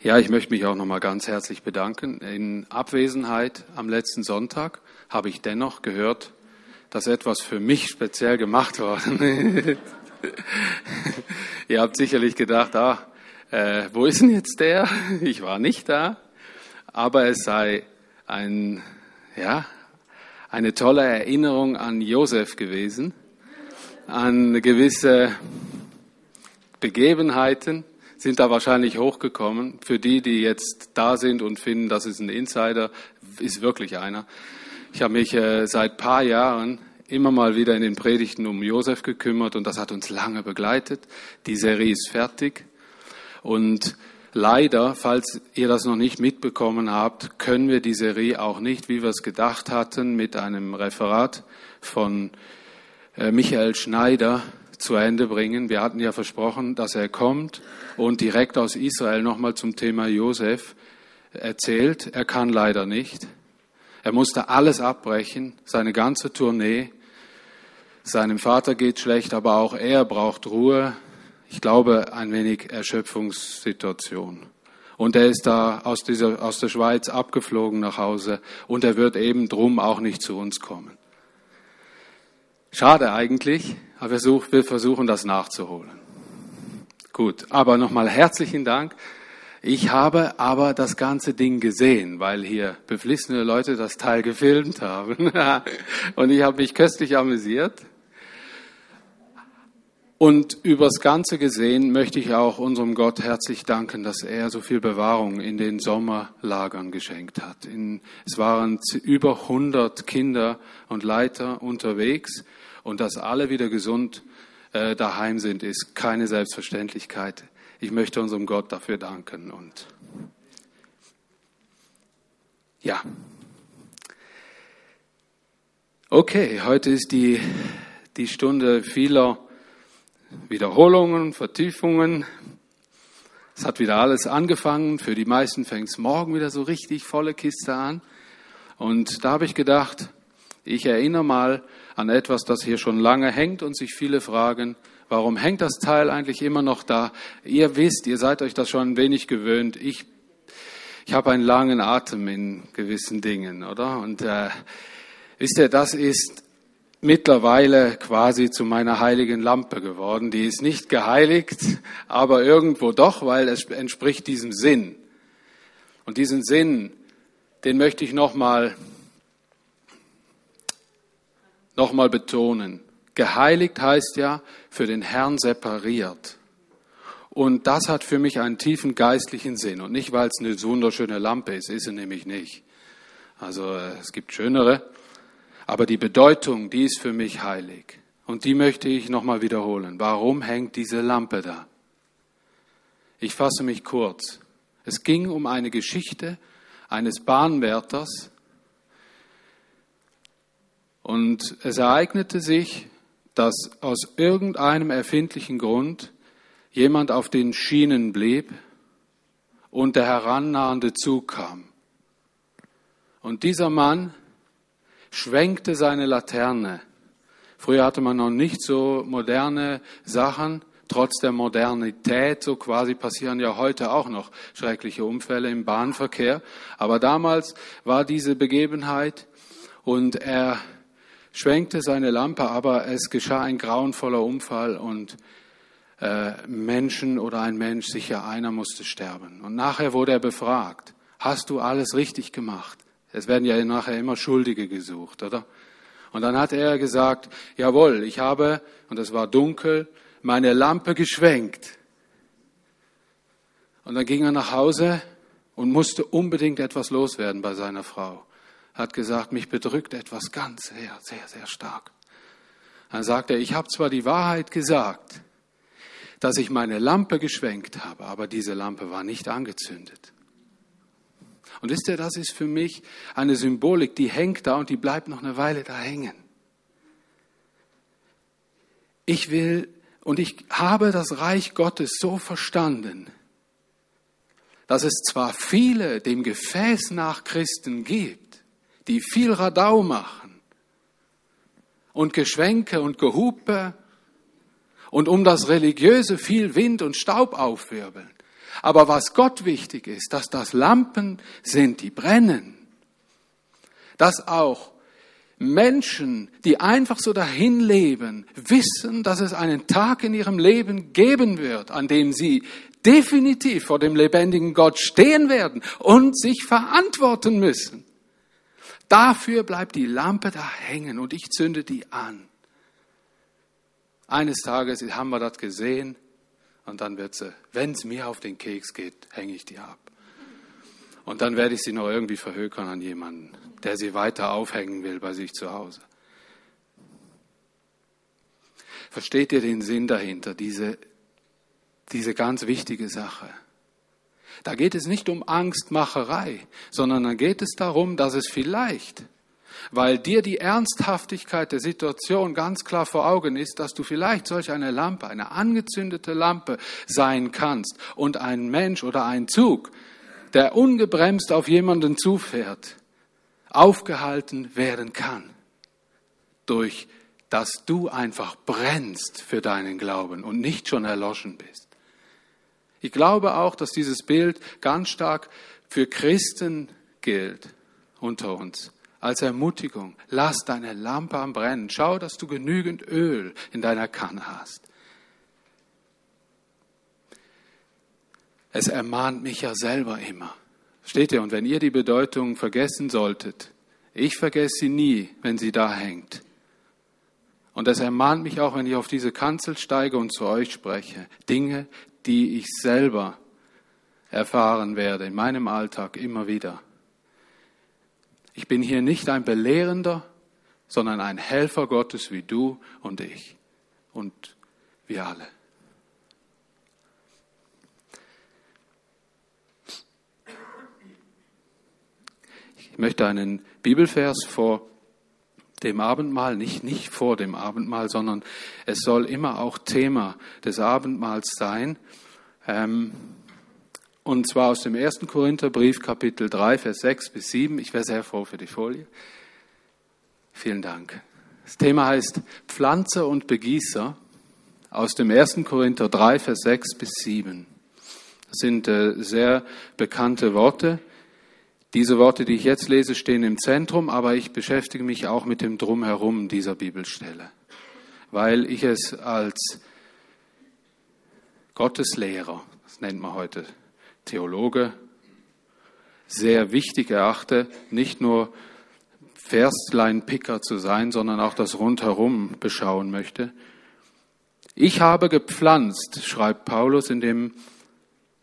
Ja, ich möchte mich auch nochmal ganz herzlich bedanken. In Abwesenheit am letzten Sonntag habe ich dennoch gehört, dass etwas für mich speziell gemacht worden ist. Ihr habt sicherlich gedacht, ah, äh, wo ist denn jetzt der? Ich war nicht da. Aber es sei ein, ja, eine tolle Erinnerung an Josef gewesen, an gewisse Begebenheiten sind da wahrscheinlich hochgekommen. Für die, die jetzt da sind und finden, das ist ein Insider, ist wirklich einer. Ich habe mich äh, seit paar Jahren immer mal wieder in den Predigten um Josef gekümmert und das hat uns lange begleitet. Die Serie ist fertig und leider, falls ihr das noch nicht mitbekommen habt, können wir die Serie auch nicht, wie wir es gedacht hatten, mit einem Referat von äh, Michael Schneider zu Ende bringen. Wir hatten ja versprochen, dass er kommt und direkt aus Israel nochmal zum Thema Josef erzählt. Er kann leider nicht. Er musste alles abbrechen, seine ganze Tournee. Seinem Vater geht schlecht, aber auch er braucht Ruhe. Ich glaube, ein wenig Erschöpfungssituation. Und er ist da aus, dieser, aus der Schweiz abgeflogen nach Hause und er wird eben drum auch nicht zu uns kommen. Schade eigentlich, aber wir versuchen das nachzuholen. Gut, aber nochmal herzlichen Dank. Ich habe aber das ganze Ding gesehen, weil hier beflissene Leute das Teil gefilmt haben. Und ich habe mich köstlich amüsiert. Und übers Ganze gesehen möchte ich auch unserem Gott herzlich danken, dass er so viel Bewahrung in den Sommerlagern geschenkt hat. In, es waren über 100 Kinder und Leiter unterwegs und dass alle wieder gesund äh, daheim sind, ist keine Selbstverständlichkeit. Ich möchte unserem Gott dafür danken und ja. Okay, heute ist die, die Stunde vieler Wiederholungen, Vertiefungen. Es hat wieder alles angefangen. Für die meisten fängt es morgen wieder so richtig volle Kiste an. Und da habe ich gedacht, ich erinnere mal an etwas, das hier schon lange hängt und sich viele fragen, warum hängt das Teil eigentlich immer noch da? Ihr wisst, ihr seid euch das schon ein wenig gewöhnt. Ich, ich habe einen langen Atem in gewissen Dingen, oder? Und äh, wisst ihr, das ist mittlerweile quasi zu meiner heiligen Lampe geworden. Die ist nicht geheiligt, aber irgendwo doch, weil es entspricht diesem Sinn. Und diesen Sinn, den möchte ich nochmal noch mal betonen. Geheiligt heißt ja für den Herrn separiert. Und das hat für mich einen tiefen geistlichen Sinn. Und nicht, weil es eine wunderschöne Lampe ist, ist sie nämlich nicht. Also äh, es gibt schönere. Aber die Bedeutung, die ist für mich heilig. Und die möchte ich nochmal wiederholen. Warum hängt diese Lampe da? Ich fasse mich kurz. Es ging um eine Geschichte eines Bahnwärters. Und es ereignete sich, dass aus irgendeinem erfindlichen Grund jemand auf den Schienen blieb und der herannahende Zug kam. Und dieser Mann schwenkte seine Laterne. Früher hatte man noch nicht so moderne Sachen, trotz der Modernität, so quasi passieren ja heute auch noch schreckliche Unfälle im Bahnverkehr. Aber damals war diese Begebenheit und er schwenkte seine Lampe, aber es geschah ein grauenvoller Unfall und äh, Menschen oder ein Mensch, sicher einer musste sterben. Und nachher wurde er befragt, hast du alles richtig gemacht? Es werden ja nachher immer Schuldige gesucht, oder? Und dann hat er gesagt, jawohl, ich habe, und es war dunkel, meine Lampe geschwenkt. Und dann ging er nach Hause und musste unbedingt etwas loswerden bei seiner Frau. Hat gesagt, mich bedrückt etwas ganz sehr, sehr, sehr stark. Dann sagt er, ich habe zwar die Wahrheit gesagt, dass ich meine Lampe geschwenkt habe, aber diese Lampe war nicht angezündet. Und wisst ihr, das ist für mich eine Symbolik, die hängt da und die bleibt noch eine Weile da hängen. Ich will und ich habe das Reich Gottes so verstanden, dass es zwar viele dem Gefäß nach Christen gibt, die viel Radau machen und Geschwenke und Gehupe und um das Religiöse viel Wind und Staub aufwirbeln, Aber was Gott wichtig ist, dass das Lampen sind, die brennen. Dass auch Menschen, die einfach so dahin leben, wissen, dass es einen Tag in ihrem Leben geben wird, an dem sie definitiv vor dem lebendigen Gott stehen werden und sich verantworten müssen. Dafür bleibt die Lampe da hängen und ich zünde die an. Eines Tages haben wir das gesehen und dann wird sie, wenn es mir auf den Keks geht, hänge ich die ab. Und dann werde ich sie noch irgendwie verhökern an jemanden, der sie weiter aufhängen will bei sich zu Hause. Versteht ihr den Sinn dahinter, diese, diese ganz wichtige Sache? Da geht es nicht um Angstmacherei, sondern da geht es darum, dass es vielleicht, weil dir die Ernsthaftigkeit der Situation ganz klar vor Augen ist, dass du vielleicht solch eine Lampe, eine angezündete Lampe sein kannst und ein Mensch oder ein Zug, der ungebremst auf jemanden zufährt, aufgehalten werden kann durch dass du einfach brennst für deinen Glauben und nicht schon erloschen bist. Ich glaube auch, dass dieses Bild ganz stark für Christen gilt unter uns. Als Ermutigung, lass deine Lampe am Brennen. Schau, dass du genügend Öl in deiner Kanne hast. Es ermahnt mich ja selber immer. Steht ihr? Und wenn ihr die Bedeutung vergessen solltet, ich vergesse sie nie, wenn sie da hängt. Und es ermahnt mich auch, wenn ich auf diese Kanzel steige und zu euch spreche. Dinge, die ich selber erfahren werde in meinem Alltag immer wieder. Ich bin hier nicht ein Belehrender, sondern ein Helfer Gottes wie du und ich und wir alle. Ich möchte einen Bibelvers vor dem Abendmahl, nicht, nicht vor dem Abendmahl, sondern es soll immer auch Thema des Abendmahls sein. Ähm, und zwar aus dem 1. Korintherbrief, Kapitel 3, Vers 6 bis 7. Ich wäre sehr froh für die Folie. Vielen Dank. Das Thema heißt Pflanzer und Begießer aus dem 1. Korinther 3, Vers 6 bis 7. Das sind äh, sehr bekannte Worte. Diese Worte, die ich jetzt lese, stehen im Zentrum, aber ich beschäftige mich auch mit dem Drumherum dieser Bibelstelle, weil ich es als Gotteslehrer, das nennt man heute Theologe, sehr wichtig erachte, nicht nur Verstleinpicker zu sein, sondern auch das Rundherum beschauen möchte. Ich habe gepflanzt, schreibt Paulus in, dem,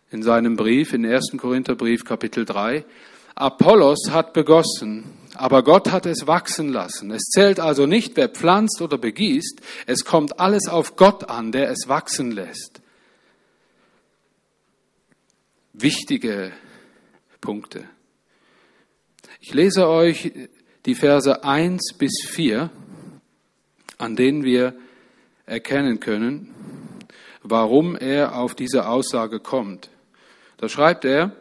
in seinem Brief, in 1. Korintherbrief Kapitel 3, Apollos hat begossen, aber Gott hat es wachsen lassen. Es zählt also nicht, wer pflanzt oder begießt, es kommt alles auf Gott an, der es wachsen lässt. Wichtige Punkte. Ich lese euch die Verse 1 bis 4, an denen wir erkennen können, warum er auf diese Aussage kommt. Da schreibt er,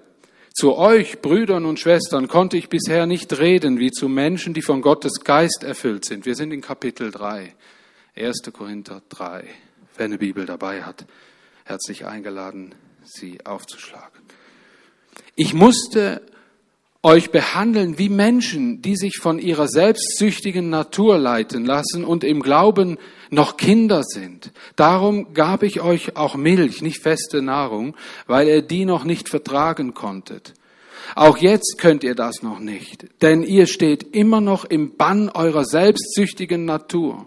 zu euch, Brüdern und Schwestern, konnte ich bisher nicht reden wie zu Menschen, die von Gottes Geist erfüllt sind. Wir sind in Kapitel 3, 1. Korinther 3. Wer eine Bibel dabei hat, herzlich eingeladen, sie aufzuschlagen. Ich musste euch behandeln wie Menschen, die sich von ihrer selbstsüchtigen Natur leiten lassen und im Glauben noch Kinder sind. Darum gab ich euch auch Milch, nicht feste Nahrung, weil ihr die noch nicht vertragen konntet. Auch jetzt könnt ihr das noch nicht, denn ihr steht immer noch im Bann eurer selbstsüchtigen Natur.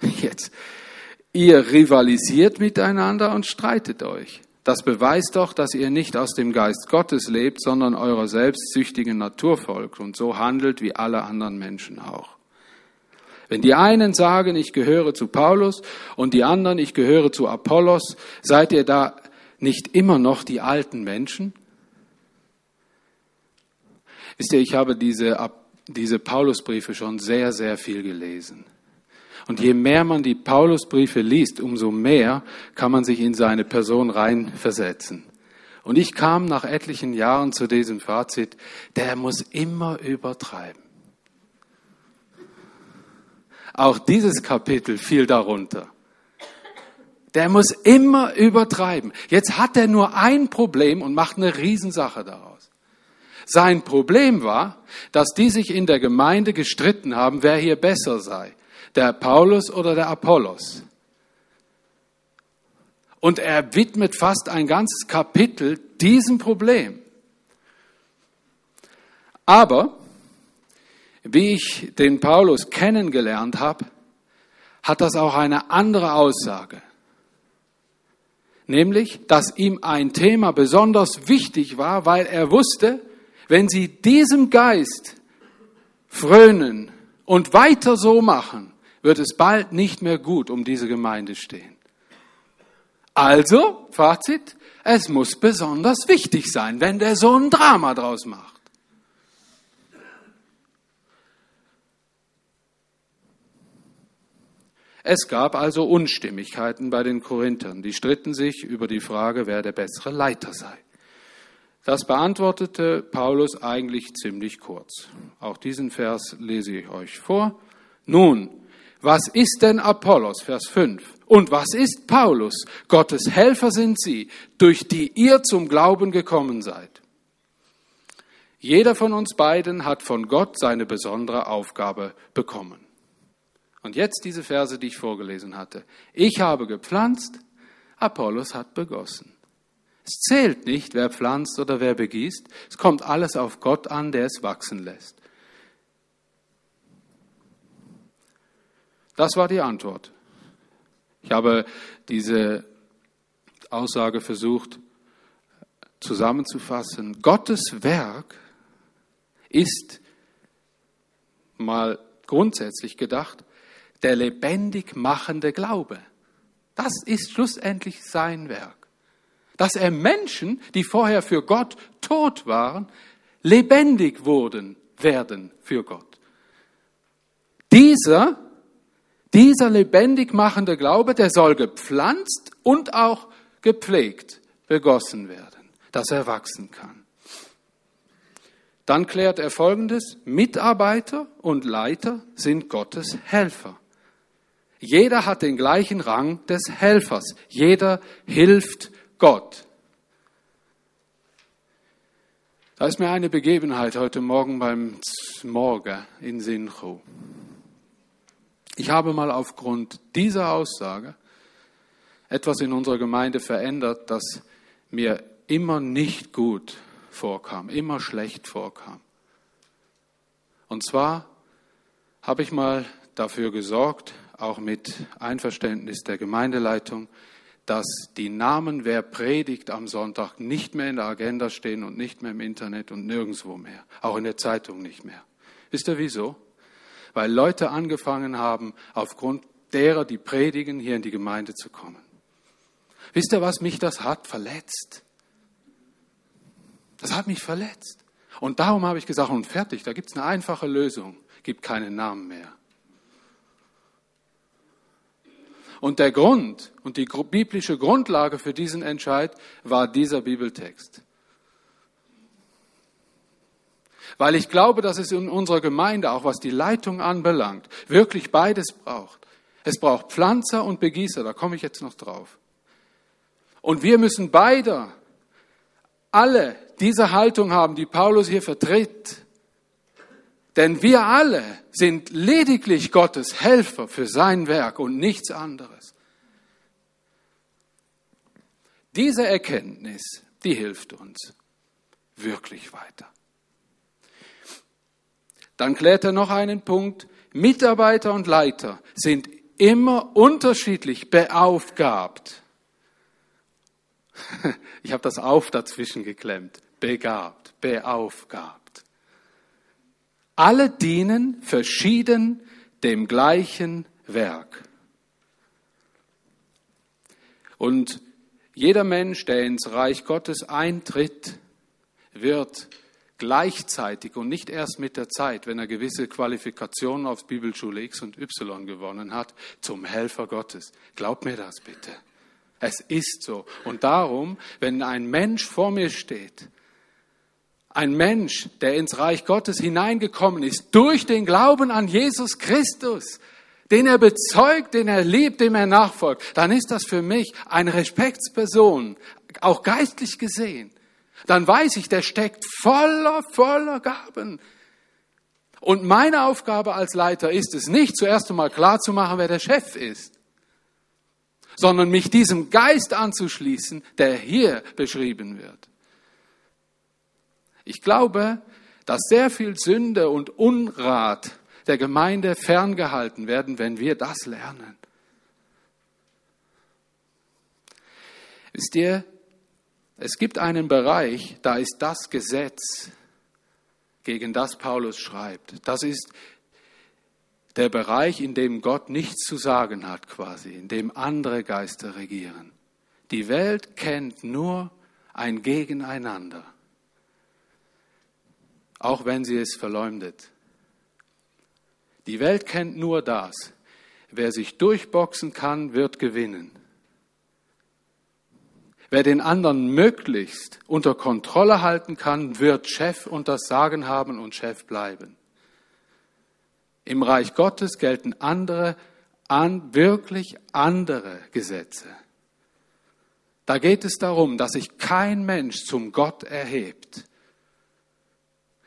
Jetzt, ihr rivalisiert miteinander und streitet euch. Das beweist doch, dass ihr nicht aus dem Geist Gottes lebt, sondern eurer selbstsüchtigen Natur folgt und so handelt wie alle anderen Menschen auch. Wenn die einen sagen, ich gehöre zu Paulus und die anderen, ich gehöre zu Apollos, seid ihr da nicht immer noch die alten Menschen? Wisst ihr, ich habe diese, diese Paulusbriefe schon sehr, sehr viel gelesen. Und je mehr man die Paulusbriefe liest, umso mehr kann man sich in seine Person reinversetzen. Und ich kam nach etlichen Jahren zu diesem Fazit, der muss immer übertreiben. Auch dieses Kapitel fiel darunter. Der muss immer übertreiben. Jetzt hat er nur ein Problem und macht eine Riesensache daraus. Sein Problem war, dass die sich in der Gemeinde gestritten haben, wer hier besser sei. Der Paulus oder der Apollos. Und er widmet fast ein ganzes Kapitel diesem Problem. Aber, wie ich den Paulus kennengelernt habe, hat das auch eine andere Aussage. Nämlich, dass ihm ein Thema besonders wichtig war, weil er wusste, wenn sie diesem Geist frönen und weiter so machen, wird es bald nicht mehr gut um diese Gemeinde stehen. Also, Fazit, es muss besonders wichtig sein, wenn der so ein Drama draus macht. Es gab also Unstimmigkeiten bei den Korinthern. Die stritten sich über die Frage, wer der bessere Leiter sei. Das beantwortete Paulus eigentlich ziemlich kurz. Auch diesen Vers lese ich euch vor. Nun, was ist denn Apollos? Vers 5. Und was ist Paulus? Gottes Helfer sind sie, durch die ihr zum Glauben gekommen seid. Jeder von uns beiden hat von Gott seine besondere Aufgabe bekommen. Und jetzt diese Verse, die ich vorgelesen hatte. Ich habe gepflanzt, Apollos hat begossen. Es zählt nicht, wer pflanzt oder wer begießt. Es kommt alles auf Gott an, der es wachsen lässt. Das war die Antwort. Ich habe diese Aussage versucht zusammenzufassen. Gottes Werk ist mal grundsätzlich gedacht der lebendig machende Glaube. Das ist schlussendlich sein Werk. Dass er Menschen, die vorher für Gott tot waren, lebendig wurden, werden für Gott. Dieser, dieser lebendig machende Glaube, der soll gepflanzt und auch gepflegt, begossen werden, dass er wachsen kann. Dann klärt er Folgendes, Mitarbeiter und Leiter sind Gottes Helfer. Jeder hat den gleichen Rang des Helfers. Jeder hilft Gott. Da ist mir eine Begebenheit heute Morgen beim Morgen in Sincho. Ich habe mal aufgrund dieser Aussage etwas in unserer Gemeinde verändert, das mir immer nicht gut vorkam, immer schlecht vorkam. Und zwar habe ich mal dafür gesorgt, auch mit Einverständnis der Gemeindeleitung, dass die Namen, wer predigt am Sonntag, nicht mehr in der Agenda stehen und nicht mehr im Internet und nirgendwo mehr, auch in der Zeitung nicht mehr. Wisst ihr wieso? Weil Leute angefangen haben, aufgrund derer, die predigen, hier in die Gemeinde zu kommen. Wisst ihr, was mich das hat verletzt? Das hat mich verletzt. Und darum habe ich gesagt, und fertig, da gibt es eine einfache Lösung, gibt keinen Namen mehr. Und der Grund und die biblische Grundlage für diesen Entscheid war dieser Bibeltext. Weil ich glaube, dass es in unserer Gemeinde, auch was die Leitung anbelangt, wirklich beides braucht. Es braucht Pflanzer und Begießer, da komme ich jetzt noch drauf. Und wir müssen beide alle diese Haltung haben, die Paulus hier vertritt. Denn wir alle sind lediglich Gottes Helfer für sein Werk und nichts anderes. Diese Erkenntnis, die hilft uns wirklich weiter. Dann klärt er noch einen Punkt. Mitarbeiter und Leiter sind immer unterschiedlich beaufgabt. Ich habe das auf dazwischen geklemmt. Begabt, beaufgabt. Alle dienen verschieden dem gleichen Werk. Und jeder Mensch, der ins Reich Gottes eintritt, wird gleichzeitig und nicht erst mit der Zeit, wenn er gewisse Qualifikationen auf Bibelschule X und Y gewonnen hat, zum Helfer Gottes. Glaub mir das bitte. Es ist so. Und darum, wenn ein Mensch vor mir steht ein Mensch, der ins Reich Gottes hineingekommen ist, durch den Glauben an Jesus Christus, den er bezeugt, den er liebt, dem er nachfolgt, dann ist das für mich eine Respektsperson, auch geistlich gesehen. Dann weiß ich, der steckt voller, voller Gaben. Und meine Aufgabe als Leiter ist es nicht, zuerst einmal klar zu machen, wer der Chef ist, sondern mich diesem Geist anzuschließen, der hier beschrieben wird. Ich glaube, dass sehr viel Sünde und Unrat der Gemeinde ferngehalten werden, wenn wir das lernen. Wisst ihr, es gibt einen Bereich, da ist das Gesetz, gegen das Paulus schreibt. Das ist der Bereich, in dem Gott nichts zu sagen hat, quasi, in dem andere Geister regieren. Die Welt kennt nur ein Gegeneinander, auch wenn sie es verleumdet. Die Welt kennt nur das. Wer sich durchboxen kann, wird gewinnen. Wer den anderen möglichst unter Kontrolle halten kann, wird Chef und das Sagen haben und Chef bleiben. Im Reich Gottes gelten andere, an, wirklich andere Gesetze. Da geht es darum, dass sich kein Mensch zum Gott erhebt.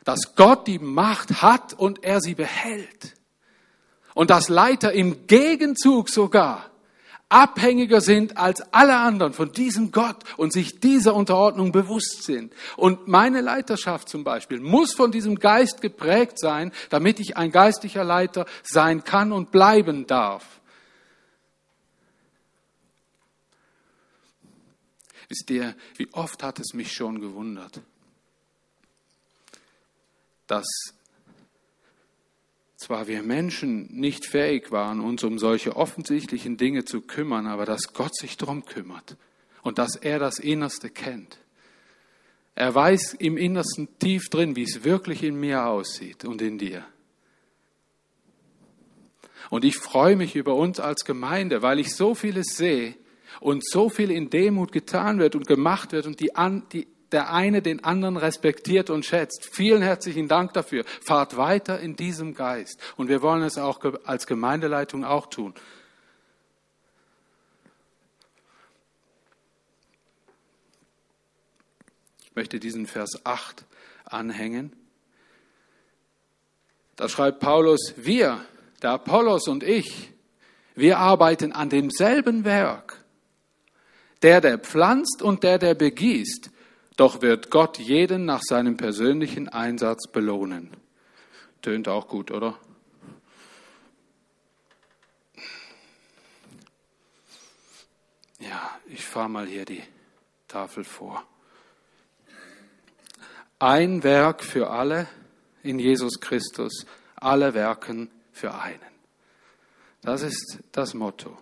Dass Gott die Macht hat und er sie behält. Und dass Leiter im Gegenzug sogar abhängiger sind als alle anderen von diesem Gott und sich dieser Unterordnung bewusst sind. Und meine Leiterschaft zum Beispiel muss von diesem Geist geprägt sein, damit ich ein geistlicher Leiter sein kann und bleiben darf. Wisst ihr, wie oft hat es mich schon gewundert, dass zwar wir Menschen nicht fähig waren, uns um solche offensichtlichen Dinge zu kümmern, aber dass Gott sich darum kümmert und dass er das Innerste kennt. Er weiß im Innersten tief drin, wie es wirklich in mir aussieht und in dir. Und ich freue mich über uns als Gemeinde, weil ich so vieles sehe und so viel in Demut getan wird und gemacht wird und die, die der eine den anderen respektiert und schätzt. Vielen herzlichen Dank dafür. Fahrt weiter in diesem Geist. Und wir wollen es auch als Gemeindeleitung auch tun. Ich möchte diesen Vers 8 anhängen. Da schreibt Paulus, wir, der Apollos und ich, wir arbeiten an demselben Werk. Der, der pflanzt und der, der begießt, doch wird Gott jeden nach seinem persönlichen Einsatz belohnen. Tönt auch gut, oder? Ja, ich fahre mal hier die Tafel vor. Ein Werk für alle in Jesus Christus, alle Werken für einen. Das ist das Motto.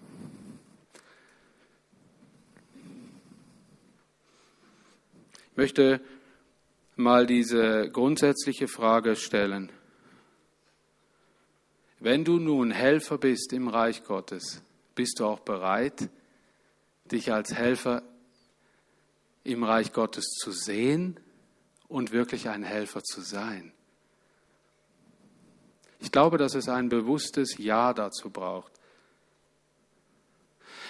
Ich möchte mal diese grundsätzliche Frage stellen. Wenn du nun Helfer bist im Reich Gottes, bist du auch bereit, dich als Helfer im Reich Gottes zu sehen und wirklich ein Helfer zu sein? Ich glaube, dass es ein bewusstes Ja dazu braucht.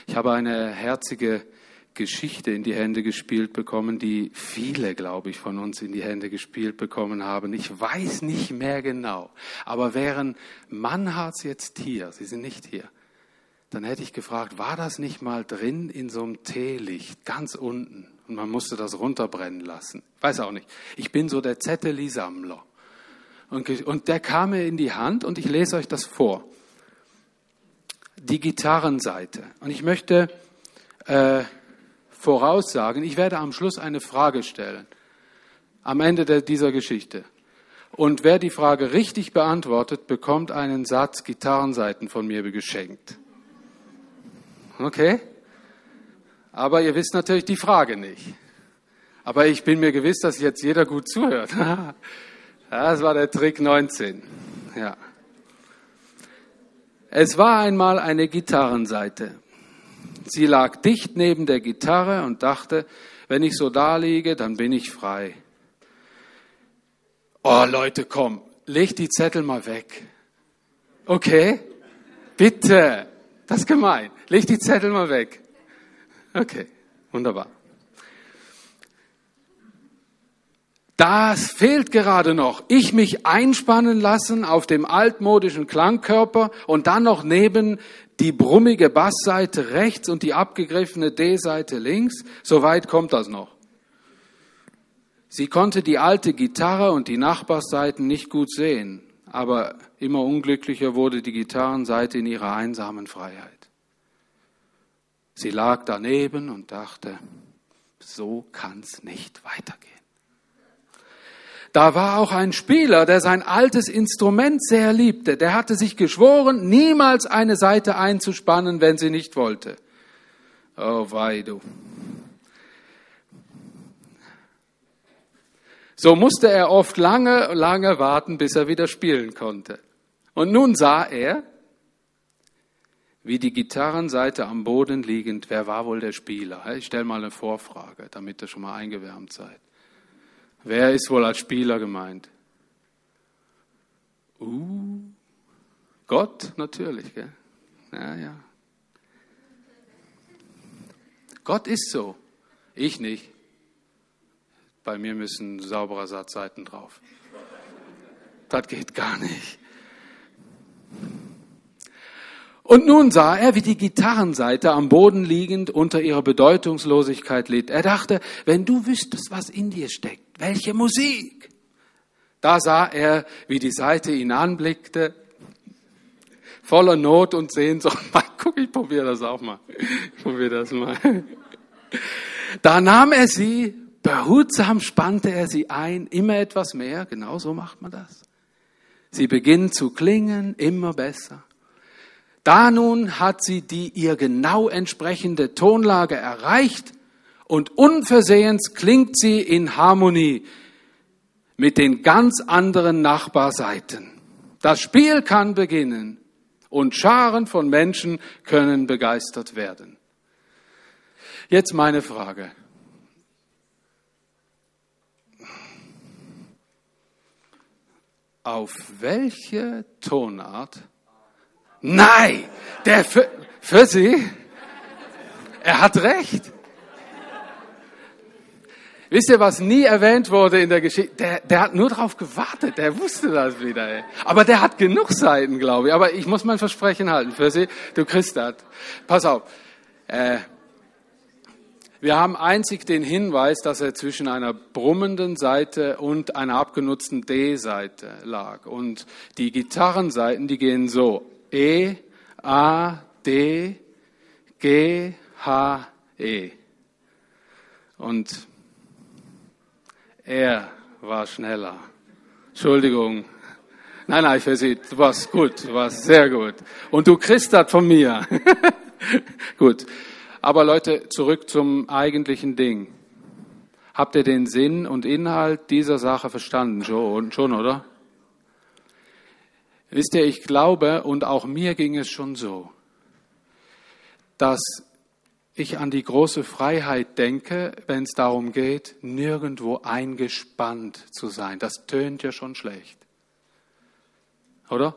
Ich habe eine herzige Geschichte in die Hände gespielt bekommen, die viele, glaube ich, von uns in die Hände gespielt bekommen haben. Ich weiß nicht mehr genau. Aber wären Mannhards jetzt hier, Sie sind nicht hier, dann hätte ich gefragt, war das nicht mal drin in so einem Teelicht, ganz unten? Und man musste das runterbrennen lassen. Weiß auch nicht. Ich bin so der Zetteli-Sammler. Und, und der kam mir in die Hand und ich lese euch das vor. Die Gitarrenseite. Und ich möchte äh, voraussagen, ich werde am Schluss eine Frage stellen, am Ende dieser Geschichte. Und wer die Frage richtig beantwortet, bekommt einen Satz Gitarrenseiten von mir geschenkt. Okay? Aber ihr wisst natürlich die Frage nicht. Aber ich bin mir gewiss, dass jetzt jeder gut zuhört. Das war der Trick 19. Ja. Es war einmal eine Gitarrenseite. Sie lag dicht neben der Gitarre und dachte, wenn ich so da liege, dann bin ich frei. Oh Leute, komm, leg die Zettel mal weg. Okay? Bitte, das ist gemein. Leg die Zettel mal weg. Okay, wunderbar. Das fehlt gerade noch. Ich mich einspannen lassen auf dem altmodischen Klangkörper und dann noch neben die brummige Bassseite rechts und die abgegriffene D-Seite links. So weit kommt das noch. Sie konnte die alte Gitarre und die Nachbarseiten nicht gut sehen, aber immer unglücklicher wurde die Gitarrenseite in ihrer einsamen Freiheit. Sie lag daneben und dachte, so kann's nicht weitergehen. Da war auch ein Spieler, der sein altes Instrument sehr liebte. Der hatte sich geschworen, niemals eine Seite einzuspannen, wenn sie nicht wollte. Oh wei du. So musste er oft lange, lange warten, bis er wieder spielen konnte. Und nun sah er, wie die Gitarrenseite am Boden liegend, wer war wohl der Spieler? Ich stelle mal eine Vorfrage, damit ihr schon mal eingewärmt seid. Wer ist wohl als Spieler gemeint? Uh, Gott natürlich, gell? Ja, ja. Gott ist so, ich nicht. Bei mir müssen saubere Satzseiten drauf. Das geht gar nicht. Und nun sah er, wie die Gitarrenseite am Boden liegend unter ihrer Bedeutungslosigkeit litt. Er dachte, wenn du wüsstest, was in dir steckt, welche Musik. Da sah er, wie die Seite ihn anblickte, voller Not und Sehnsucht. Mal, guck, ich probiere das auch mal. Ich probiere das mal. Da nahm er sie, behutsam spannte er sie ein, immer etwas mehr, genau so macht man das. Sie beginnt zu klingen, immer besser. Da nun hat sie die ihr genau entsprechende Tonlage erreicht und unversehens klingt sie in Harmonie mit den ganz anderen Nachbarseiten. Das Spiel kann beginnen und Scharen von Menschen können begeistert werden. Jetzt meine Frage. Auf welche Tonart Nein, der für, für sie, er hat recht. Wisst ihr, was nie erwähnt wurde in der Geschichte? Der, der hat nur darauf gewartet, der wusste das wieder. Ey. Aber der hat genug Seiten, glaube ich. Aber ich muss mein Versprechen halten für sie. Du kriegst das. Pass auf. Äh, wir haben einzig den Hinweis, dass er zwischen einer brummenden Seite und einer abgenutzten D-Seite lag. Und die Gitarrenseiten, die gehen so. E, A, D, G, H, E. Und er war schneller. Entschuldigung. Nein, nein, für Sie, du warst gut, du warst sehr gut. Und du kriegst das von mir. gut. Aber Leute, zurück zum eigentlichen Ding. Habt ihr den Sinn und Inhalt dieser Sache verstanden? Schon, schon oder? Wisst ihr, ich glaube, und auch mir ging es schon so, dass ich an die große Freiheit denke, wenn es darum geht, nirgendwo eingespannt zu sein. Das tönt ja schon schlecht. Oder?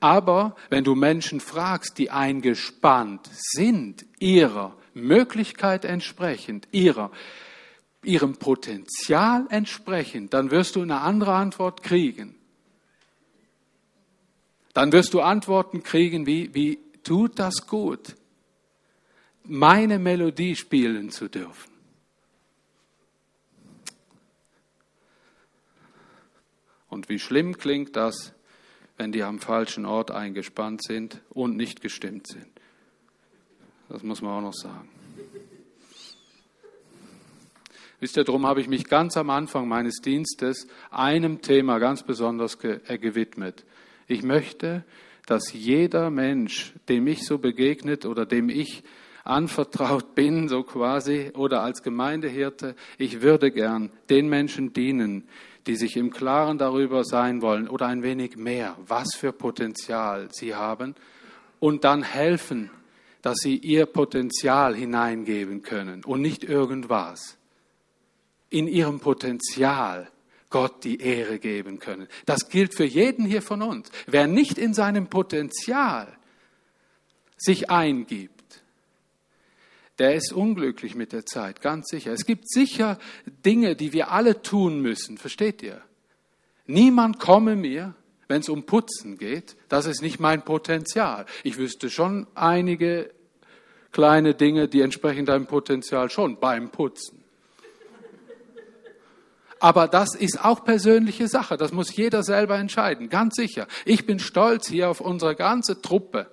Aber wenn du Menschen fragst, die eingespannt sind, ihrer Möglichkeit entsprechend, ihrer, ihrem Potenzial entsprechend, dann wirst du eine andere Antwort kriegen dann wirst du Antworten kriegen wie, wie tut das gut, meine Melodie spielen zu dürfen. Und wie schlimm klingt das, wenn die am falschen Ort eingespannt sind und nicht gestimmt sind. Das muss man auch noch sagen. Wisst ihr, darum habe ich mich ganz am Anfang meines Dienstes einem Thema ganz besonders äh, gewidmet. Ich möchte, dass jeder Mensch, dem ich so begegnet oder dem ich anvertraut bin, so quasi, oder als Gemeindehirte, ich würde gern den Menschen dienen, die sich im Klaren darüber sein wollen oder ein wenig mehr, was für Potenzial sie haben und dann helfen, dass sie ihr Potenzial hineingeben können und nicht irgendwas. In ihrem Potenzial Gott die Ehre geben können. Das gilt für jeden hier von uns. Wer nicht in seinem Potenzial sich eingibt, der ist unglücklich mit der Zeit, ganz sicher. Es gibt sicher Dinge, die wir alle tun müssen, versteht ihr? Niemand komme mir, wenn es um Putzen geht, das ist nicht mein Potenzial. Ich wüsste schon einige kleine Dinge, die entsprechen deinem Potenzial schon beim Putzen. Aber das ist auch persönliche Sache. Das muss jeder selber entscheiden. Ganz sicher. Ich bin stolz hier auf unsere ganze Truppe,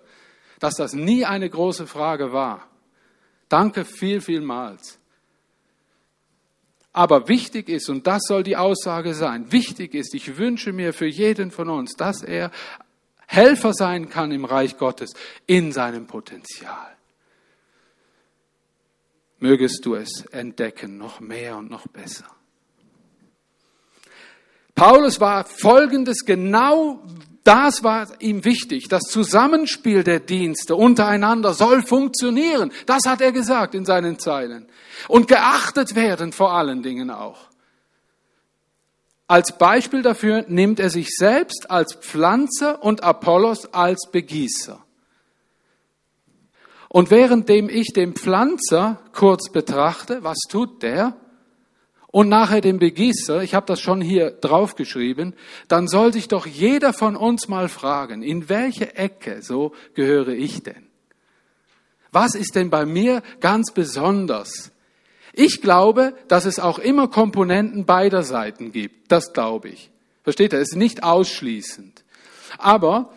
dass das nie eine große Frage war. Danke viel, vielmals. Aber wichtig ist, und das soll die Aussage sein, wichtig ist, ich wünsche mir für jeden von uns, dass er Helfer sein kann im Reich Gottes in seinem Potenzial. Mögest du es entdecken, noch mehr und noch besser. Paulus war Folgendes genau das war ihm wichtig. Das Zusammenspiel der Dienste untereinander soll funktionieren. Das hat er gesagt in seinen Zeilen. Und geachtet werden vor allen Dingen auch. Als Beispiel dafür nimmt er sich selbst als Pflanzer und Apollos als Begießer. Und währenddem ich den Pflanzer kurz betrachte, was tut der? Und nachher den Begießer, ich habe das schon hier draufgeschrieben, dann soll sich doch jeder von uns mal fragen, in welche Ecke so gehöre ich denn? Was ist denn bei mir ganz besonders? Ich glaube, dass es auch immer Komponenten beider Seiten gibt. Das glaube ich. Versteht ihr? Es ist nicht ausschließend. Aber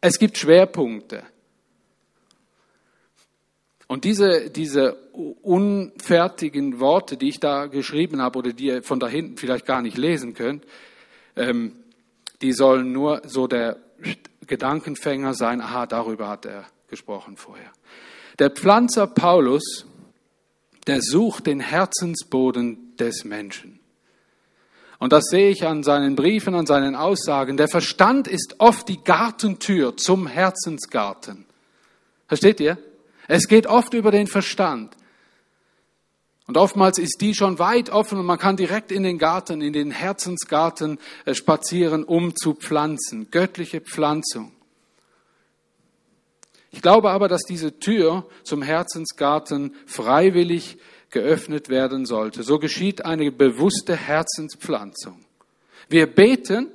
es gibt Schwerpunkte. Und diese, diese unfertigen Worte, die ich da geschrieben habe oder die ihr von da hinten vielleicht gar nicht lesen könnt, ähm, die sollen nur so der Gedankenfänger sein, aha, darüber hat er gesprochen vorher. Der Pflanzer Paulus, der sucht den Herzensboden des Menschen. Und das sehe ich an seinen Briefen, an seinen Aussagen. Der Verstand ist oft die Gartentür zum Herzensgarten. Versteht ihr? Es geht oft über den Verstand. Und oftmals ist die schon weit offen und man kann direkt in den Garten, in den Herzensgarten äh, spazieren, um zu pflanzen. Göttliche Pflanzung. Ich glaube aber, dass diese Tür zum Herzensgarten freiwillig geöffnet werden sollte. So geschieht eine bewusste Herzenspflanzung. Wir beten,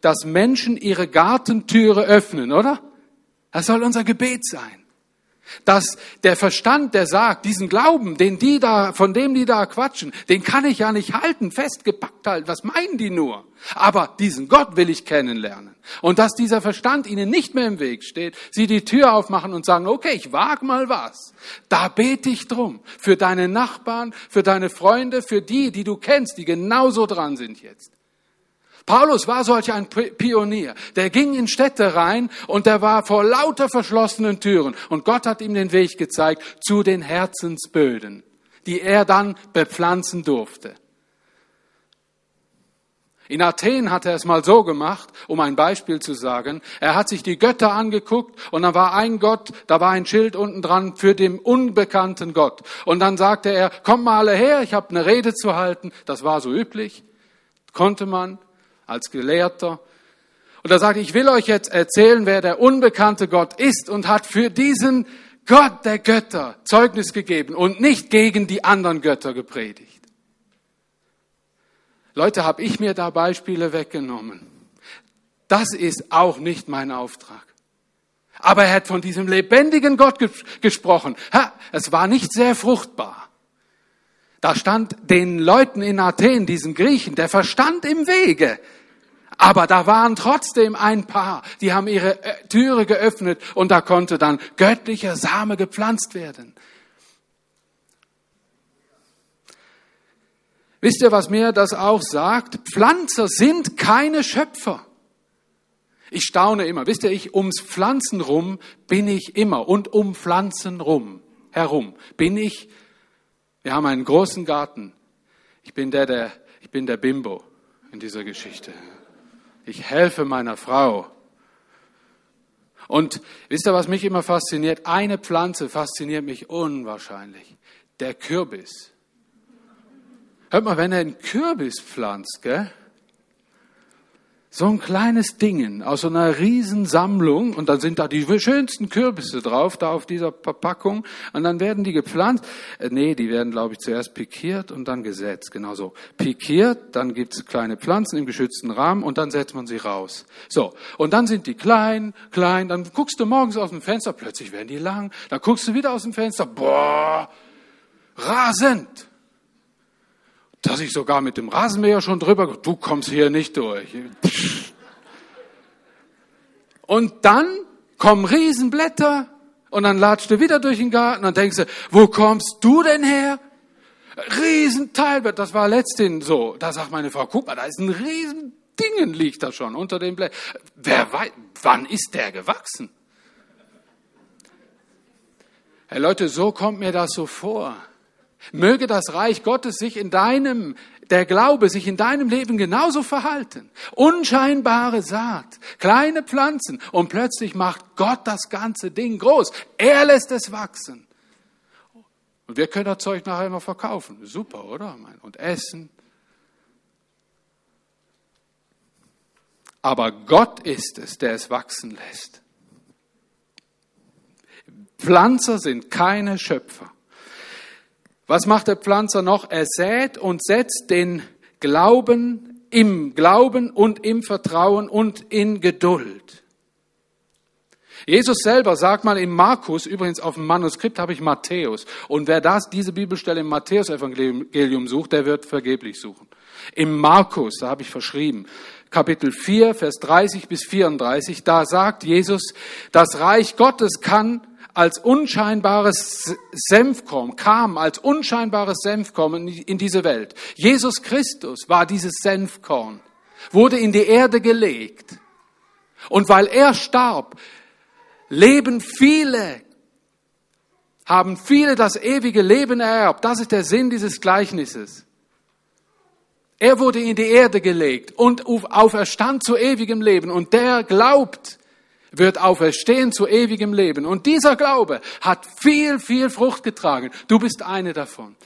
dass Menschen ihre Gartentüre öffnen, oder? Das soll unser Gebet sein. Dass der Verstand, der sagt, diesen Glauben, den die da, von dem die da quatschen, den kann ich ja nicht halten, festgepackt halten. Was meinen die nur? Aber diesen Gott will ich kennenlernen. Und dass dieser Verstand ihnen nicht mehr im Weg steht, sie die Tür aufmachen und sagen, okay, ich wag mal was. Da bete ich drum. Für deine Nachbarn, für deine Freunde, für die, die du kennst, die genauso dran sind jetzt. Paulus war solch ein Pionier. Der ging in Städte rein und der war vor lauter verschlossenen Türen. Und Gott hat ihm den Weg gezeigt zu den Herzensböden, die er dann bepflanzen durfte. In Athen hat er es mal so gemacht, um ein Beispiel zu sagen. Er hat sich die Götter angeguckt und da war ein Gott, da war ein Schild unten dran für den unbekannten Gott. Und dann sagte er, kommt mal alle her, ich habe eine Rede zu halten. Das war so üblich, konnte man als Gelehrter. Und er sagt, ich will euch jetzt erzählen, wer der unbekannte Gott ist und hat für diesen Gott der Götter Zeugnis gegeben und nicht gegen die anderen Götter gepredigt. Leute, habe ich mir da Beispiele weggenommen. Das ist auch nicht mein Auftrag. Aber er hat von diesem lebendigen Gott gesprochen. Ha, es war nicht sehr fruchtbar. Da stand den Leuten in Athen, diesen Griechen, der Verstand im Wege. Aber da waren trotzdem ein paar, die haben ihre äh, Türe geöffnet und da konnte dann göttlicher Same gepflanzt werden. Wisst ihr, was mir das auch sagt? Pflanzer sind keine Schöpfer. Ich staune immer. Wisst ihr, ich ums Pflanzen rum bin ich immer und um Pflanzen rum herum bin ich. Wir haben einen großen Garten. Ich bin der, der, ich bin der Bimbo in dieser Geschichte. Ich helfe meiner Frau. Und wisst ihr, was mich immer fasziniert? Eine Pflanze fasziniert mich unwahrscheinlich. Der Kürbis. Hört mal, wenn er einen Kürbis pflanzt, gell? So ein kleines Dingen aus so einer Riesensammlung und dann sind da die schönsten Kürbisse drauf, da auf dieser Verpackung. Und dann werden die gepflanzt. Äh, nee, die werden, glaube ich, zuerst pikiert und dann gesetzt, genau so. Pikiert, dann gibt's kleine Pflanzen im geschützten Rahmen und dann setzt man sie raus. So, und dann sind die klein, klein, dann guckst du morgens aus dem Fenster, plötzlich werden die lang, dann guckst du wieder aus dem Fenster, boah, rasend dass ich sogar mit dem Rasenmäher schon drüber, du kommst hier nicht durch. Und dann kommen Riesenblätter und dann latscht du wieder durch den Garten und denkst du, wo kommst du denn her? Riesenteil, das war letztens so. Da sagt meine Frau, guck mal, da ist ein Riesendingen liegt da schon unter dem Blech. Wer weiß, wann ist der gewachsen? Hey Leute, so kommt mir das so vor. Möge das Reich Gottes sich in deinem, der Glaube sich in deinem Leben genauso verhalten. Unscheinbare Saat, kleine Pflanzen und plötzlich macht Gott das ganze Ding groß. Er lässt es wachsen. Und wir können das Zeug nachher immer verkaufen. Super, oder? Und essen. Aber Gott ist es, der es wachsen lässt. Pflanzer sind keine Schöpfer. Was macht der Pflanzer noch? Er sät und setzt den Glauben im Glauben und im Vertrauen und in Geduld. Jesus selber sagt mal im Markus, übrigens auf dem Manuskript habe ich Matthäus. Und wer das, diese Bibelstelle im Matthäus-Evangelium sucht, der wird vergeblich suchen. Im Markus, da habe ich verschrieben, Kapitel 4, Vers 30 bis 34, da sagt Jesus, das Reich Gottes kann als unscheinbares Senfkorn, kam als unscheinbares Senfkorn in diese Welt. Jesus Christus war dieses Senfkorn, wurde in die Erde gelegt. Und weil er starb, leben viele, haben viele das ewige Leben ererbt. Das ist der Sinn dieses Gleichnisses. Er wurde in die Erde gelegt und auferstand zu ewigem Leben. Und der glaubt, wird auferstehen zu ewigem Leben. Und dieser Glaube hat viel, viel Frucht getragen. Du bist eine davon.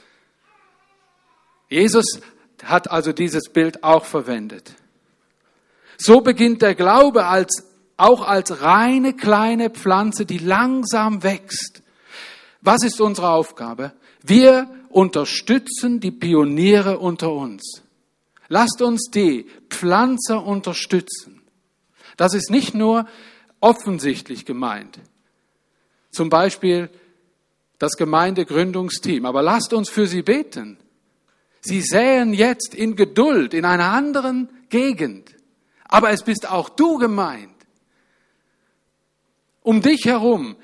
Jesus hat also dieses Bild auch verwendet. So beginnt der Glaube als, auch als reine kleine Pflanze, die langsam wächst. Was ist unsere Aufgabe? Wir unterstützen die Pioniere unter uns. Lasst uns die Pflanzer unterstützen. Das ist nicht nur offensichtlich gemeint. Zum Beispiel das Gemeindegründungsteam. Aber lasst uns für sie beten. Sie säen jetzt in Geduld in einer anderen Gegend. Aber es bist auch du gemeint. Um dich herum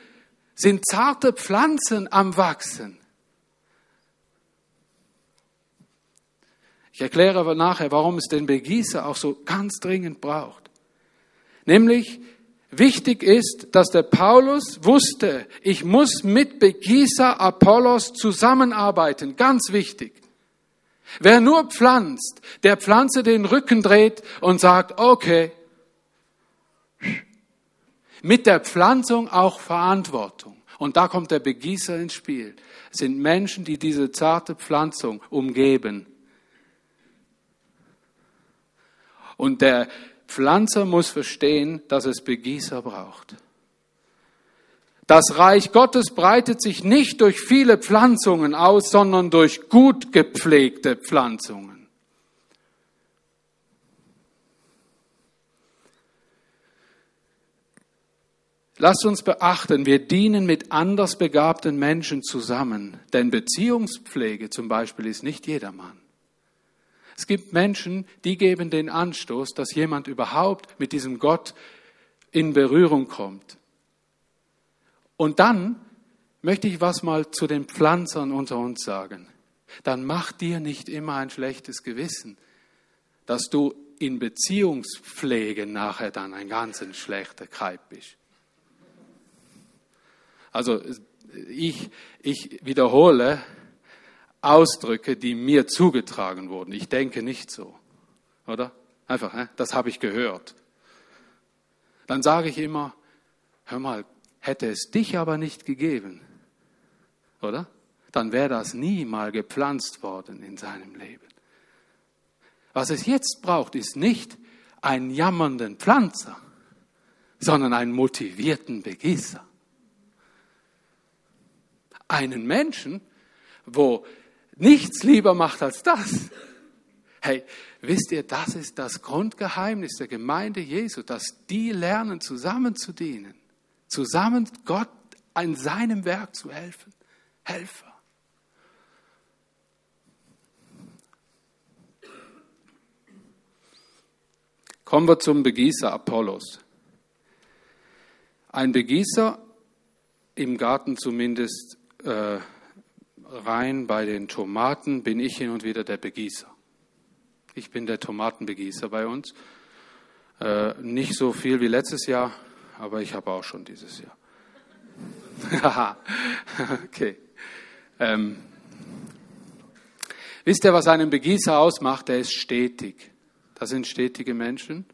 sind zarte Pflanzen am Wachsen. Ich erkläre nachher, warum es den Begießer auch so ganz dringend braucht. Nämlich, Wichtig ist, dass der Paulus wusste, ich muss mit Begießer Apollos zusammenarbeiten. Ganz wichtig. Wer nur pflanzt, der Pflanze den Rücken dreht und sagt, okay, mit der Pflanzung auch Verantwortung. Und da kommt der Begießer ins Spiel. Es sind Menschen, die diese zarte Pflanzung umgeben. Und der Pflanzer muss verstehen, dass es Begießer braucht. Das Reich Gottes breitet sich nicht durch viele Pflanzungen aus, sondern durch gut gepflegte Pflanzungen. Lasst uns beachten, wir dienen mit anders begabten Menschen zusammen, denn Beziehungspflege zum Beispiel ist nicht jedermann. Es gibt Menschen, die geben den Anstoß, dass jemand überhaupt mit diesem Gott in Berührung kommt. Und dann möchte ich was mal zu den Pflanzern unter uns sagen. Dann mach dir nicht immer ein schlechtes Gewissen, dass du in Beziehungspflege nachher dann ein ganz schlechter Kreib bist. Also ich, ich wiederhole, Ausdrücke, die mir zugetragen wurden. Ich denke nicht so. Oder? Einfach, das habe ich gehört. Dann sage ich immer, hör mal, hätte es dich aber nicht gegeben, oder? Dann wäre das nie mal gepflanzt worden in seinem Leben. Was es jetzt braucht, ist nicht einen jammernden Pflanzer, sondern einen motivierten Begießer. Einen Menschen, wo nichts lieber macht als das. Hey, wisst ihr, das ist das Grundgeheimnis der Gemeinde Jesu, dass die lernen, zusammen zu dienen, zusammen Gott an seinem Werk zu helfen. Helfer. Kommen wir zum Begießer Apollos. Ein Begießer, im Garten zumindest äh, rein bei den Tomaten, bin ich hin und wieder der Begießer. Ich bin der Tomatenbegießer bei uns. Äh, nicht so viel wie letztes Jahr, aber ich habe auch schon dieses Jahr. okay. Ähm, wisst ihr, was einen Begießer ausmacht? Der ist stetig. Das sind stetige Menschen.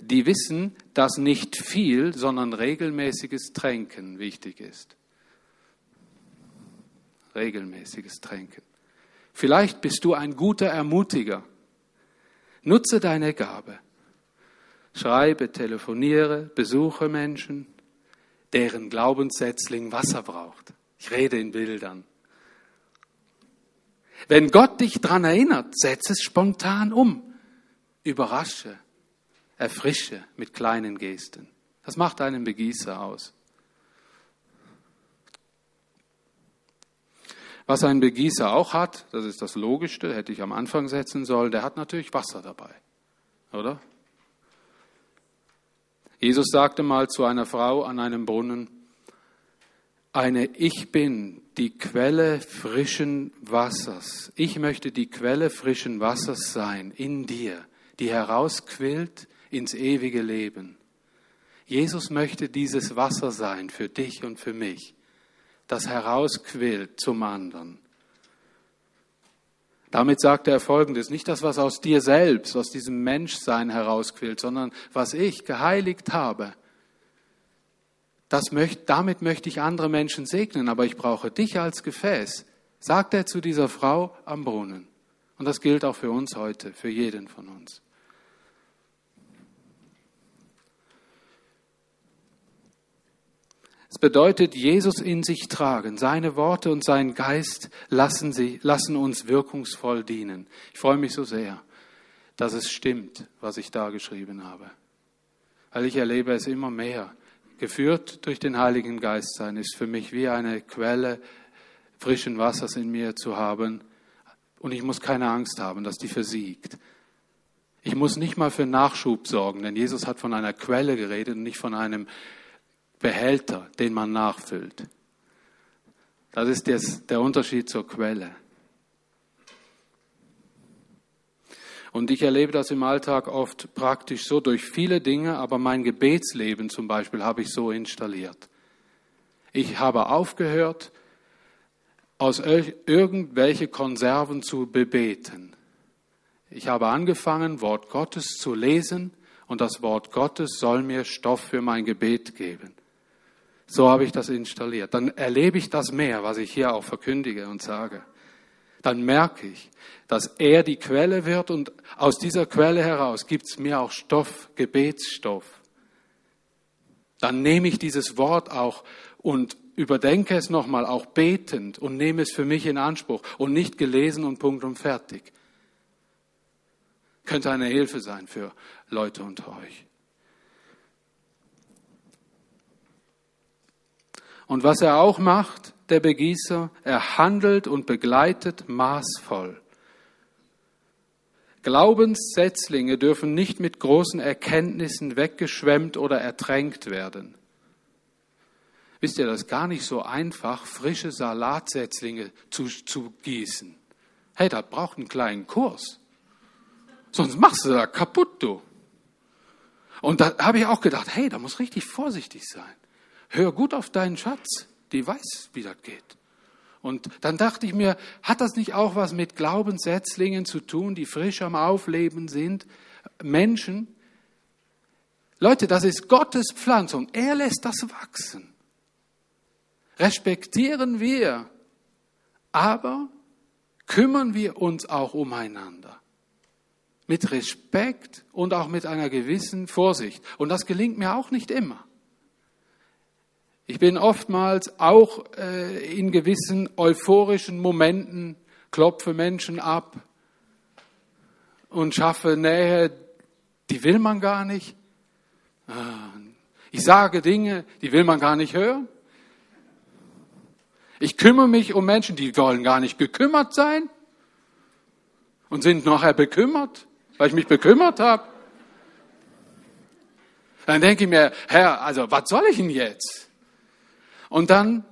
Die wissen, dass nicht viel, sondern regelmäßiges Tränken wichtig ist. Regelmäßiges Tränken. Vielleicht bist du ein guter Ermutiger. Nutze deine Gabe. Schreibe, telefoniere, besuche Menschen, deren Glaubenssetzling Wasser braucht. Ich rede in Bildern. Wenn Gott dich daran erinnert, setze es spontan um. Überrasche, erfrische mit kleinen Gesten. Das macht einen Begießer aus. Was ein Begießer auch hat, das ist das Logischste, hätte ich am Anfang setzen sollen, der hat natürlich Wasser dabei. Oder? Jesus sagte mal zu einer Frau an einem Brunnen, eine Ich bin, die Quelle frischen Wassers. Ich möchte die Quelle frischen Wassers sein in dir, die herausquillt ins ewige Leben. Jesus möchte dieses Wasser sein für dich und für mich, das herausquillt zum anderen. Damit sagt er folgendes, nicht das, was aus dir selbst, aus diesem Menschsein herausquillt, sondern was ich geheiligt habe, das möchte, damit möchte ich andere Menschen segnen, aber ich brauche dich als Gefäß, sagt er zu dieser Frau am Brunnen. Und das gilt auch für uns heute, für jeden von uns. Es bedeutet, Jesus in sich tragen. Seine Worte und sein Geist lassen, sie, lassen uns wirkungsvoll dienen. Ich freue mich so sehr, dass es stimmt, was ich da geschrieben habe. Weil ich erlebe es immer mehr geführt durch den Heiligen Geist sein, ist für mich wie eine Quelle frischen Wassers in mir zu haben. Und ich muss keine Angst haben, dass die versiegt. Ich muss nicht mal für Nachschub sorgen, denn Jesus hat von einer Quelle geredet und nicht von einem Behälter, den man nachfüllt. Das ist der Unterschied zur Quelle. Und ich erlebe das im Alltag oft praktisch so durch viele Dinge, aber mein Gebetsleben zum Beispiel habe ich so installiert. Ich habe aufgehört, aus irgendwelche Konserven zu bebeten. Ich habe angefangen, Wort Gottes zu lesen und das Wort Gottes soll mir Stoff für mein Gebet geben. So habe ich das installiert. Dann erlebe ich das mehr, was ich hier auch verkündige und sage dann merke ich, dass er die Quelle wird und aus dieser Quelle heraus gibt es mir auch Stoff, Gebetsstoff. Dann nehme ich dieses Wort auch und überdenke es nochmal, auch betend und nehme es für mich in Anspruch und nicht gelesen und Punkt und fertig. Könnte eine Hilfe sein für Leute unter euch. Und was er auch macht, der Begießer, er handelt und begleitet maßvoll. Glaubenssetzlinge dürfen nicht mit großen Erkenntnissen weggeschwemmt oder ertränkt werden. Wisst ihr, das ist gar nicht so einfach, frische Salatsetzlinge zu, zu gießen. Hey, das braucht einen kleinen Kurs. Sonst machst du da kaputt, du. Und da habe ich auch gedacht, hey, da muss richtig vorsichtig sein. Hör gut auf deinen Schatz die weiß, wie das geht. Und dann dachte ich mir, hat das nicht auch was mit Glaubenssetzlingen zu tun, die frisch am Aufleben sind? Menschen? Leute, das ist Gottes Pflanzung. Er lässt das wachsen. Respektieren wir. Aber kümmern wir uns auch umeinander. Mit Respekt und auch mit einer gewissen Vorsicht. Und das gelingt mir auch nicht immer. Ich bin oftmals auch äh, in gewissen euphorischen Momenten, klopfe Menschen ab und schaffe Nähe, die will man gar nicht. Ah, ich sage Dinge, die will man gar nicht hören. Ich kümmere mich um Menschen, die wollen gar nicht gekümmert sein und sind nachher bekümmert, weil ich mich bekümmert habe. Dann denke ich mir, Herr, also was soll ich denn jetzt? Und dann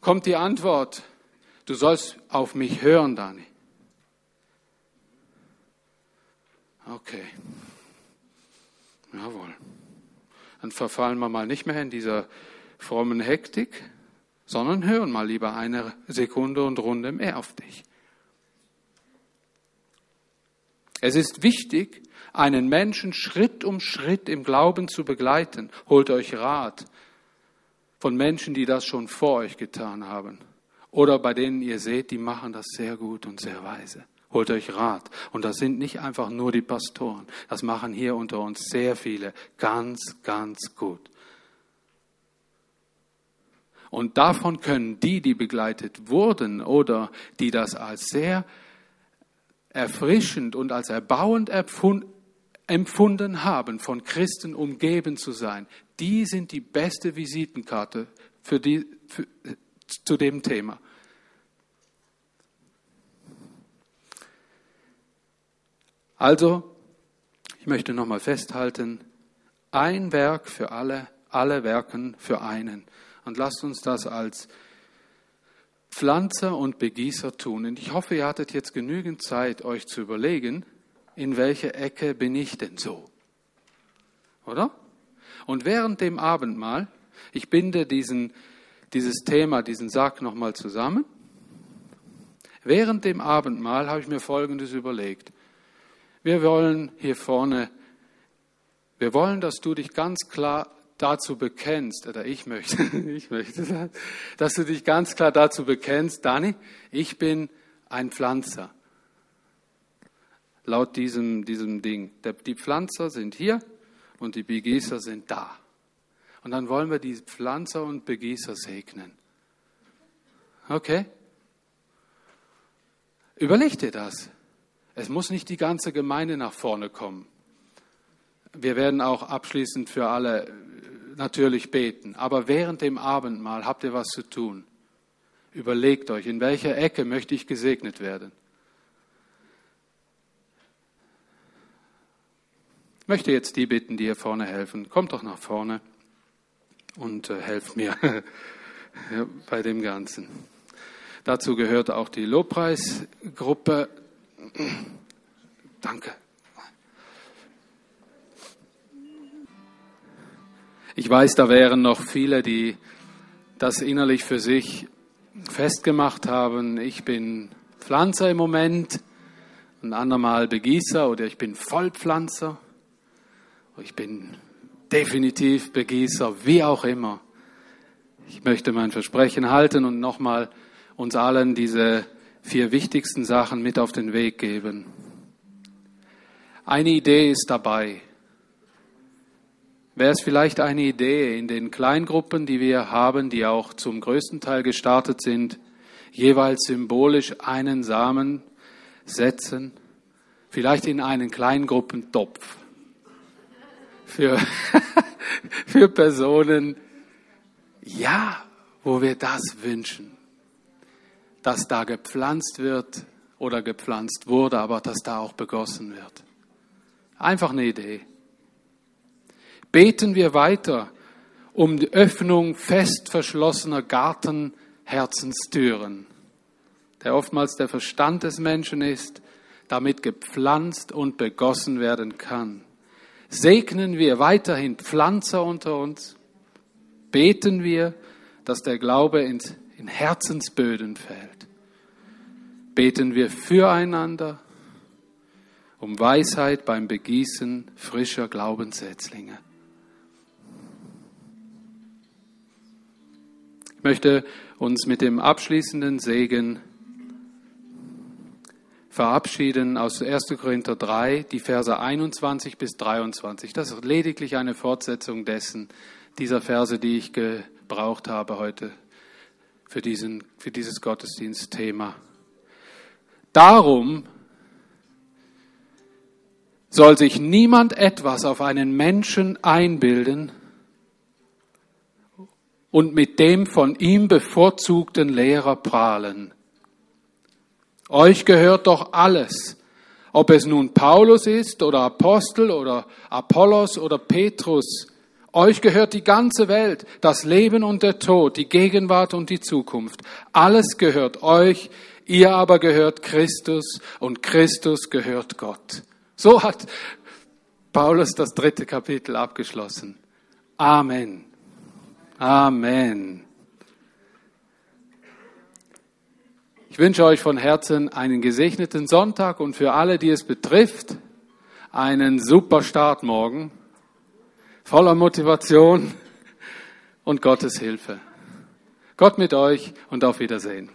kommt die Antwort, du sollst auf mich hören, Dani. Okay. Jawohl. Dann verfallen wir mal nicht mehr in dieser frommen Hektik, sondern hören mal lieber eine Sekunde und Runde mehr auf dich. Es ist wichtig, einen Menschen Schritt um Schritt im Glauben zu begleiten. Holt euch Rat von Menschen, die das schon vor euch getan haben. Oder bei denen ihr seht, die machen das sehr gut und sehr weise. Holt euch Rat. Und das sind nicht einfach nur die Pastoren. Das machen hier unter uns sehr viele ganz, ganz gut. Und davon können die, die begleitet wurden oder die das als sehr erfrischend und als erbauend empfunden haben, von Christen umgeben zu sein, die sind die beste Visitenkarte für die, für, zu dem Thema. Also, ich möchte nochmal festhalten, ein Werk für alle, alle Werken für einen. Und lasst uns das als Pflanzer und Begießer tun. Und ich hoffe, ihr hattet jetzt genügend Zeit, euch zu überlegen, in welche Ecke bin ich denn so? Oder? Und während dem Abendmahl, ich binde diesen, dieses Thema, diesen Sack nochmal zusammen. Während dem Abendmahl habe ich mir Folgendes überlegt. Wir wollen hier vorne, wir wollen, dass du dich ganz klar dazu bekennst, oder ich möchte, ich möchte, dass du dich ganz klar dazu bekennst, Dani, ich bin ein Pflanzer. Laut diesem, diesem Ding. Die Pflanzer sind hier und die Begießer sind da. Und dann wollen wir die Pflanzer und Begießer segnen. Okay? Überleg dir das. Es muss nicht die ganze Gemeinde nach vorne kommen. Wir werden auch abschließend für alle äh, natürlich beten. Aber während dem Abendmahl habt ihr was zu tun. Überlegt euch, in welcher Ecke möchte ich gesegnet werden. Möchte jetzt die bitten, die hier vorne helfen. Kommt doch nach vorne und äh, helft mir bei dem Ganzen. Dazu gehört auch die Lobpreisgruppe. Danke. Ich weiß, da wären noch viele, die das innerlich für sich festgemacht haben. Ich bin Pflanzer im Moment, ein andermal Begießer oder ich bin Vollpflanzer. Ich bin definitiv Begießer, wie auch immer. Ich möchte mein Versprechen halten und nochmal uns allen diese vier wichtigsten Sachen mit auf den Weg geben. Eine Idee ist dabei. Wäre es vielleicht eine Idee, in den Kleingruppen, die wir haben, die auch zum größten Teil gestartet sind, jeweils symbolisch einen Samen setzen, vielleicht in einen Kleingruppentopf für, für Personen, ja, wo wir das wünschen, dass da gepflanzt wird oder gepflanzt wurde, aber dass da auch begossen wird. Einfach eine Idee beten wir weiter um die Öffnung fest verschlossener Gartenherzenstüren, der oftmals der Verstand des Menschen ist, damit gepflanzt und begossen werden kann. Segnen wir weiterhin Pflanzer unter uns, beten wir, dass der Glaube in, in Herzensböden fällt. Beten wir füreinander um Weisheit beim Begießen frischer Glaubenssetzlinge. Ich möchte uns mit dem abschließenden Segen verabschieden aus 1. Korinther 3, die Verse 21 bis 23. Das ist lediglich eine Fortsetzung dessen, dieser Verse, die ich gebraucht habe heute für, diesen, für dieses Gottesdienstthema. Darum soll sich niemand etwas auf einen Menschen einbilden und mit dem von ihm bevorzugten Lehrer prahlen. Euch gehört doch alles, ob es nun Paulus ist oder Apostel oder Apollos oder Petrus. Euch gehört die ganze Welt, das Leben und der Tod, die Gegenwart und die Zukunft. Alles gehört euch, ihr aber gehört Christus und Christus gehört Gott. So hat Paulus das dritte Kapitel abgeschlossen. Amen. Amen. Ich wünsche euch von Herzen einen gesegneten Sonntag und für alle, die es betrifft, einen super Start morgen, voller Motivation und Gottes Hilfe. Gott mit euch und auf Wiedersehen.